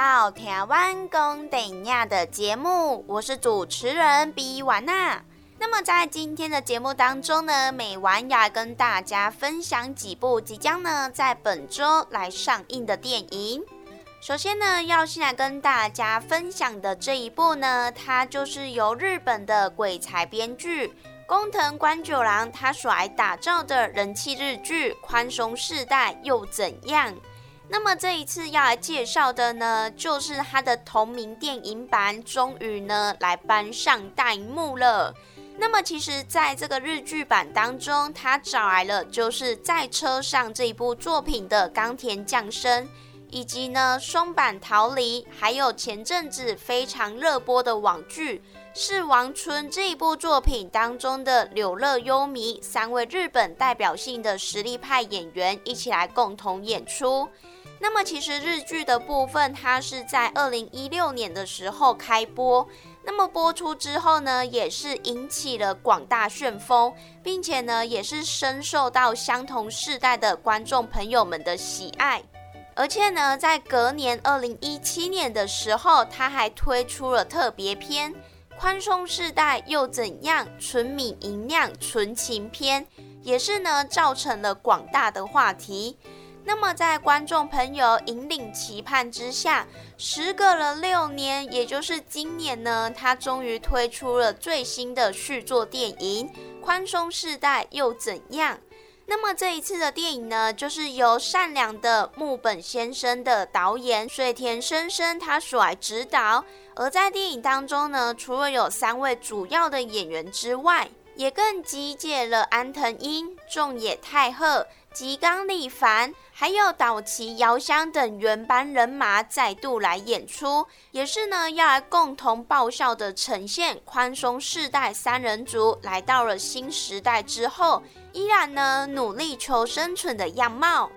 到台湾公等亚的节目，我是主持人比婉娜。那么在今天的节目当中呢，美婉要跟大家分享几部即将呢在本周来上映的电影。首先呢，要先来跟大家分享的这一部呢，它就是由日本的鬼才编剧工藤官九郎他所来打造的人气日剧《宽松世代又怎样》。那么这一次要来介绍的呢，就是它的同名电影版，终于呢来搬上大荧幕了。那么其实，在这个日剧版当中，他找来了就是在车上这一部作品的冈田将生，以及呢松坂桃李，还有前阵子非常热播的网剧《是王村》这一部作品当中的柳乐优弥三位日本代表性的实力派演员一起来共同演出。那么其实日剧的部分，它是在二零一六年的时候开播，那么播出之后呢，也是引起了广大旋风，并且呢，也是深受到相同世代的观众朋友们的喜爱。而且呢，在隔年二零一七年的时候，他还推出了特别篇《宽松世代又怎样》纯米银酿纯情篇，也是呢，造成了广大的话题。那么，在观众朋友引领期盼之下，时隔了六年，也就是今年呢，他终于推出了最新的续作电影《宽松世代又怎样》。那么这一次的电影呢，就是由善良的木本先生的导演水田生生他所来指导。而在电影当中呢，除了有三位主要的演员之外，也更集结了安藤英、仲野太贺。吉冈里凡，还有岛崎遥香等原班人马再度来演出，也是呢要来共同爆笑的呈现宽松世代三人组来到了新时代之后，依然呢努力求生存的样貌。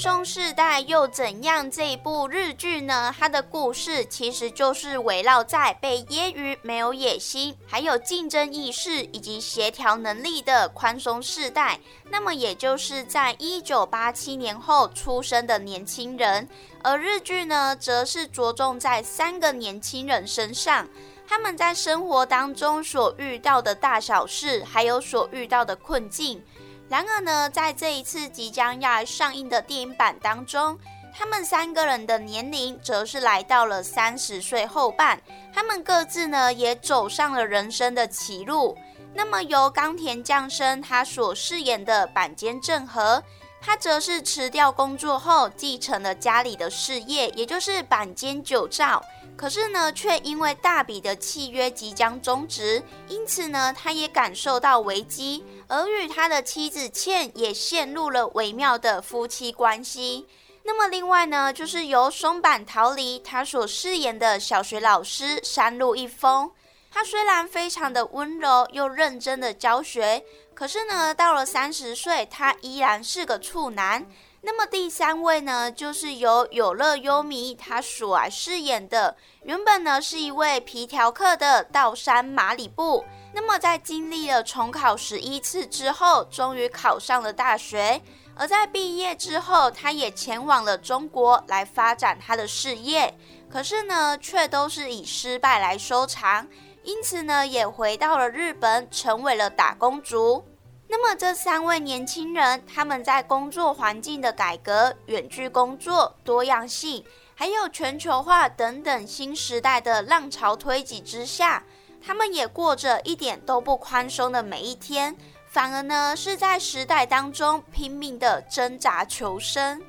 松世代又怎样？这一部日剧呢？它的故事其实就是围绕在被揶揄没有野心、还有竞争意识以及协调能力的宽松世代。那么，也就是在一九八七年后出生的年轻人。而日剧呢，则是着重在三个年轻人身上，他们在生活当中所遇到的大小事，还有所遇到的困境。然而呢，在这一次即将要上映的电影版当中，他们三个人的年龄则是来到了三十岁后半，他们各自呢也走上了人生的歧路。那么由冈田将生他所饰演的板间正和，他则是辞掉工作后继承了家里的事业，也就是板间酒造。可是呢，却因为大笔的契约即将终止，因此呢，他也感受到危机，而与他的妻子倩也陷入了微妙的夫妻关系。那么另外呢，就是由松坂桃李他所饰演的小学老师山路一峰，他虽然非常的温柔又认真的教学，可是呢，到了三十岁，他依然是个处男。那么第三位呢，就是由有乐优弥他所来饰演的，原本呢是一位皮条客的道山马里布。那么在经历了重考十一次之后，终于考上了大学。而在毕业之后，他也前往了中国来发展他的事业。可是呢，却都是以失败来收场。因此呢，也回到了日本，成为了打工族。那么这三位年轻人，他们在工作环境的改革、远距工作、多样性，还有全球化等等新时代的浪潮推挤之下，他们也过着一点都不宽松的每一天，反而呢是在时代当中拼命的挣扎求生。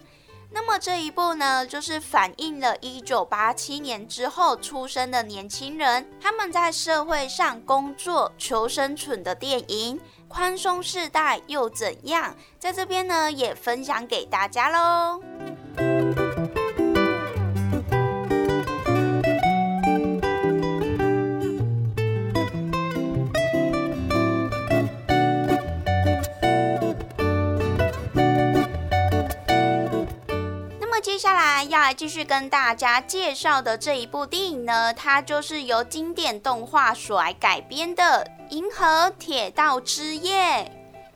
那么这一部呢，就是反映了一九八七年之后出生的年轻人，他们在社会上工作求生存的电影。宽松世代又怎样？在这边呢，也分享给大家喽。来继续跟大家介绍的这一部电影呢，它就是由经典动画所来改编的。银河铁道之夜。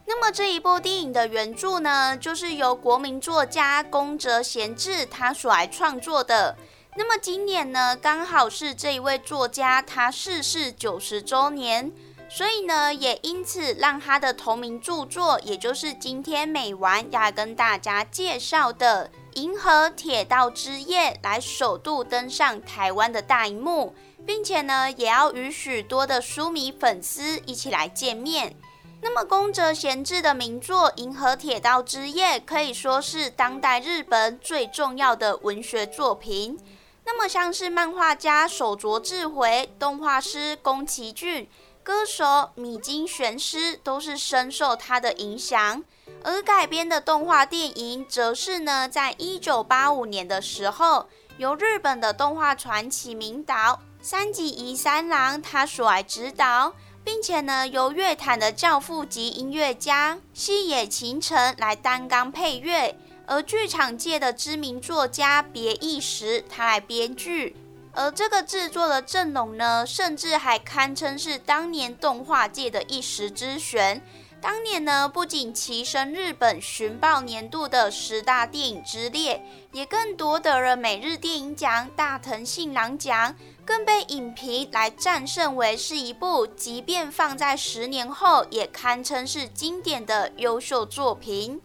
那么这一部电影的原著呢，就是由国民作家宫泽贤治他所来创作的。那么今年呢，刚好是这一位作家他逝世九十周年，所以呢，也因此让他的同名著作，也就是今天美完要跟大家介绍的《银河铁道之夜》，来首度登上台湾的大荧幕。并且呢，也要与许多的书迷粉丝一起来见面。那么，宫泽贤治的名作《银河铁道之夜》可以说是当代日本最重要的文学作品。那么，像是漫画家手镯智回、动画师宫崎骏、歌手米津玄师都是深受他的影响。而改编的动画电影，则是呢，在一九八五年的时候，由日本的动画传奇名导。三吉宜三郎他所来指导，并且呢，由乐坛的教父级音乐家西野晴臣来担纲配乐，而剧场界的知名作家别义时他来编剧，而这个制作的阵容呢，甚至还堪称是当年动画界的一时之选。当年呢，不仅跻身日本寻报年度的十大电影之列，也更夺得了每日电影奖大藤信郎奖。更被影评来战胜为是一部，即便放在十年后也堪称是经典的优秀作品。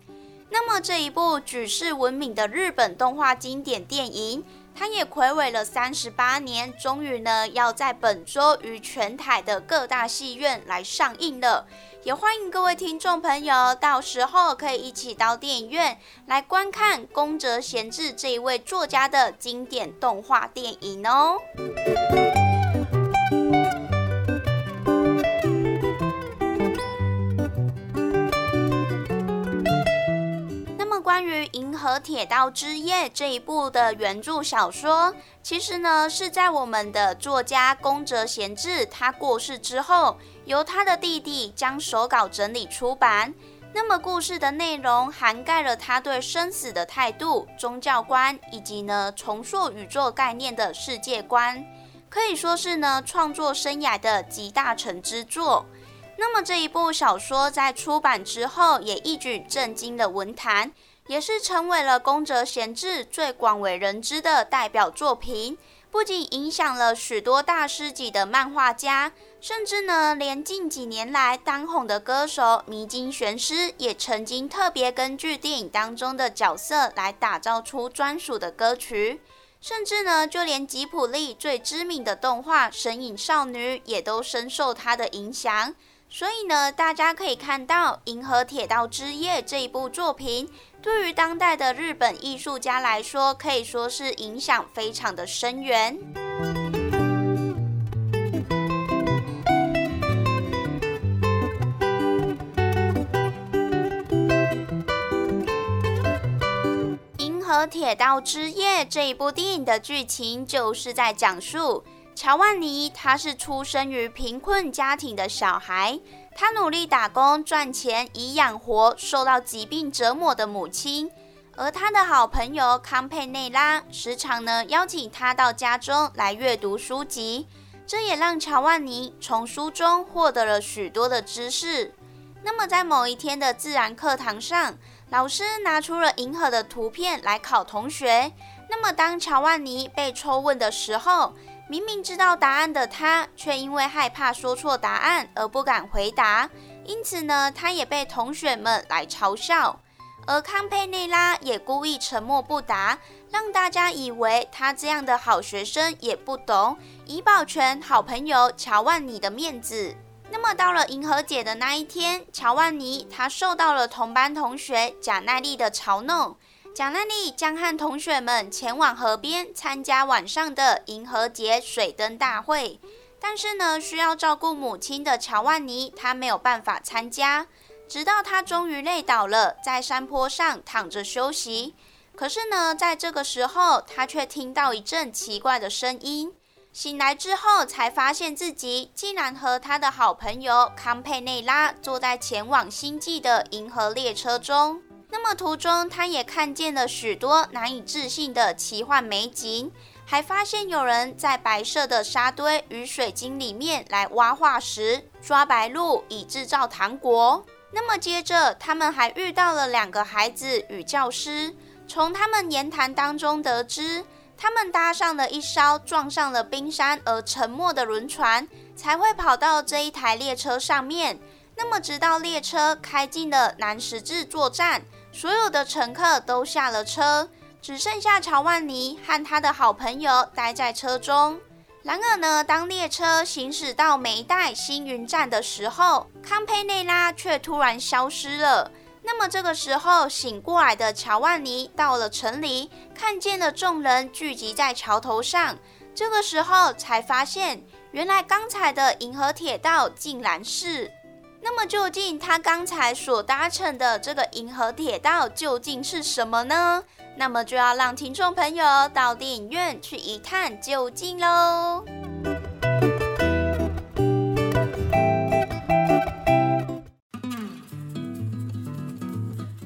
那么这一部举世闻名的日本动画经典电影，他也暌违了三十八年，终于呢要在本周于全台的各大戏院来上映了。也欢迎各位听众朋友，到时候可以一起到电影院来观看宫泽贤治这一位作家的经典动画电影哦。关于《银河铁道之夜》这一部的原著小说，其实呢是在我们的作家宫泽贤治他过世之后。由他的弟弟将手稿整理出版。那么故事的内容涵盖了他对生死的态度、宗教观，以及呢重塑宇宙概念的世界观，可以说是呢创作生涯的集大成之作。那么这一部小说在出版之后，也一举震惊了文坛，也是成为了宫泽贤治最广为人知的代表作品。不仅影响了许多大师级的漫画家，甚至呢，连近几年来当红的歌手迷津玄师也曾经特别根据电影当中的角色来打造出专属的歌曲。甚至呢，就连吉普力最知名的动画《神隐少女》也都深受他的影响。所以呢，大家可以看到《银河铁道之夜》这一部作品，对于当代的日本艺术家来说，可以说是影响非常的深远。《银河铁道之夜》这一部电影的剧情就是在讲述乔万尼，他是出生于贫困家庭的小孩，他努力打工赚钱以养活受到疾病折磨的母亲，而他的好朋友康佩内拉时常呢邀请他到家中来阅读书籍，这也让乔万尼从书中获得了许多的知识。那么在某一天的自然课堂上，老师拿出了银河的图片来考同学。那么，当乔万尼被抽问的时候，明明知道答案的他，却因为害怕说错答案而不敢回答。因此呢，他也被同学们来嘲笑。而康佩内拉也故意沉默不答，让大家以为他这样的好学生也不懂，以保全好朋友乔万尼的面子。那么到了银河节的那一天，乔万尼他受到了同班同学贾奈利的嘲弄。贾奈利将和同学们前往河边参加晚上的银河节水灯大会，但是呢，需要照顾母亲的乔万尼他没有办法参加。直到他终于累倒了，在山坡上躺着休息。可是呢，在这个时候，他却听到一阵奇怪的声音。醒来之后，才发现自己竟然和他的好朋友康佩内拉坐在前往星际的银河列车中。那么途中，他也看见了许多难以置信的奇幻美景，还发现有人在白色的沙堆与水晶里面来挖化石、抓白鹭，以制造糖果。那么接着，他们还遇到了两个孩子与教师，从他们言谈当中得知。他们搭上了一艘撞上了冰山而沉没的轮船，才会跑到这一台列车上面。那么，直到列车开进了南十字座站，所有的乘客都下了车，只剩下乔万尼和他的好朋友待在车中。然而呢，当列车行驶到梅代星云站的时候，康佩内拉却突然消失了。那么这个时候醒过来的乔万尼到了城里，看见了众人聚集在桥头上。这个时候才发现，原来刚才的银河铁道竟然是……那么究竟他刚才所搭乘的这个银河铁道究竟是什么呢？那么就要让听众朋友到电影院去一探究竟喽。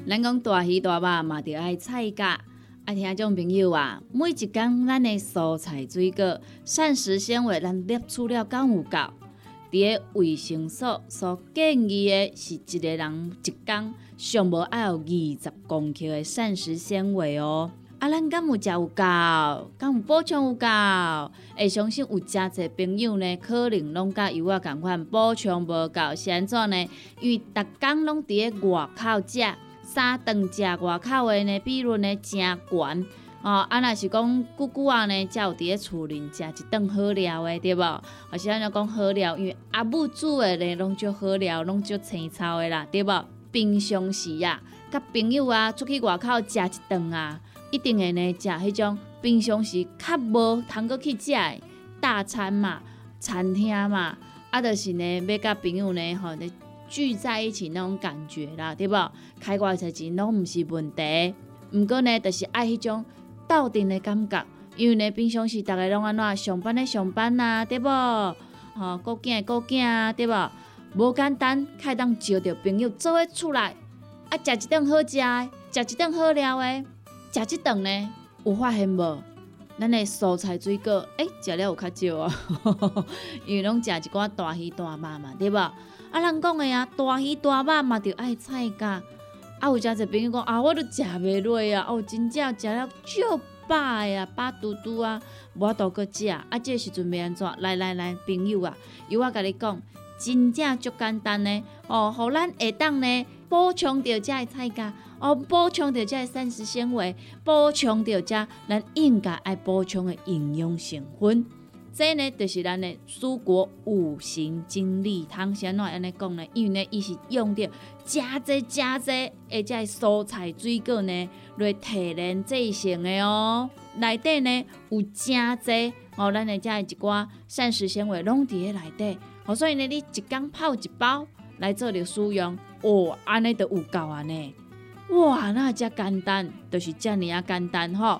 咱讲大鱼大肉嘛，着爱菜价。啊，听众朋友啊，每一工咱的蔬菜水果、膳食纤维，咱摄取了够有够？伫个卫生所所建议的是一个人一工上无爱有二十公克的膳食纤维哦。啊，咱敢有食有够？敢有补充有够？会相信有诚侪朋友呢，可能拢甲有我共款补充无够，是安怎呢？因为逐工拢伫个外口食。三顿食外口的呢，比率呢真悬哦。啊，若是讲久久啊呢，才有伫咧厝里食一顿好料的，对无？或是安尼讲好料，因为阿母煮的呢，拢足好料，拢足青草的啦，对无？平常时啊，甲朋友啊出去外口食一顿啊，一定会呢食迄种平常时较无通过去食的大餐嘛，餐厅嘛，啊，就是呢要甲朋友呢吼。聚在一起那种感觉啦，对不？开外头钱拢毋是问题，毋过呢，就是爱迄种斗阵的感觉。因为呢，平常时逐个拢安怎上班的上班啊，对不？吼，顾囝的顾囝啊，对不？无简单，开当招着朋友做伙出来，啊，食一顿好食的，食一顿好料的，食一顿呢，有发现无？咱的蔬菜水果，诶，食了有较少啊，因为拢食一寡大鱼大肉嘛，对不？啊，人讲的啊，大鱼大肉嘛，着爱菜价。啊，有诚侪朋友讲啊，我都食袂落啊，哦，真正食了足饱的啊，饱嘟嘟啊，无都搁食。啊，这时阵要安怎？来来来，朋友啊，由我甲你讲，真正足简单呢。哦，互咱下当呢补充着遮的菜价，哦，补充着遮的膳食纤维，补充着遮咱应该爱补充的营养成分。这呢，就是咱的蔬果五行精力汤。先怎安尼讲呢？因为呢，伊是用着加济加济，而且蔬菜水果呢来提炼制成的哦。内底呢有加济哦，咱的遮一寡膳食纤维拢伫咧内底。哦，所以呢，你一缸泡一包来做着使用，哦，安尼就有够啊呢。哇，那遮简单，就是遮尔啊简单吼。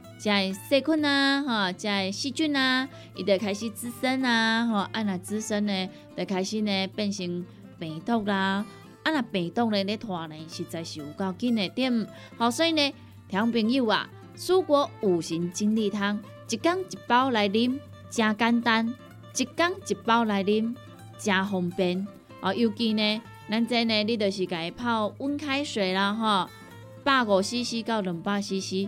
在细菌啊，哈，在细菌啊，伊就开始滋生啊，吼，啊那滋生呢，就开始呢变成病毒啦，啊若病毒呢咧拖呢，实在是有够紧的点，好，所以呢，听朋友啊，蔬果五行精力汤，一缸一包来啉，真简单，一缸一包来啉，真方便，哦，尤其呢，咱这呢，你就是家泡温开水啦，吼，百五 CC 到两百 CC。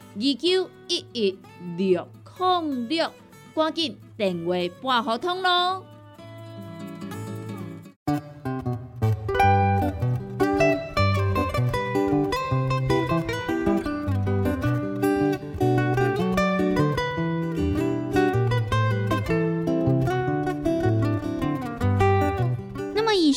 二九一一六零六，赶紧电话拨合通咯。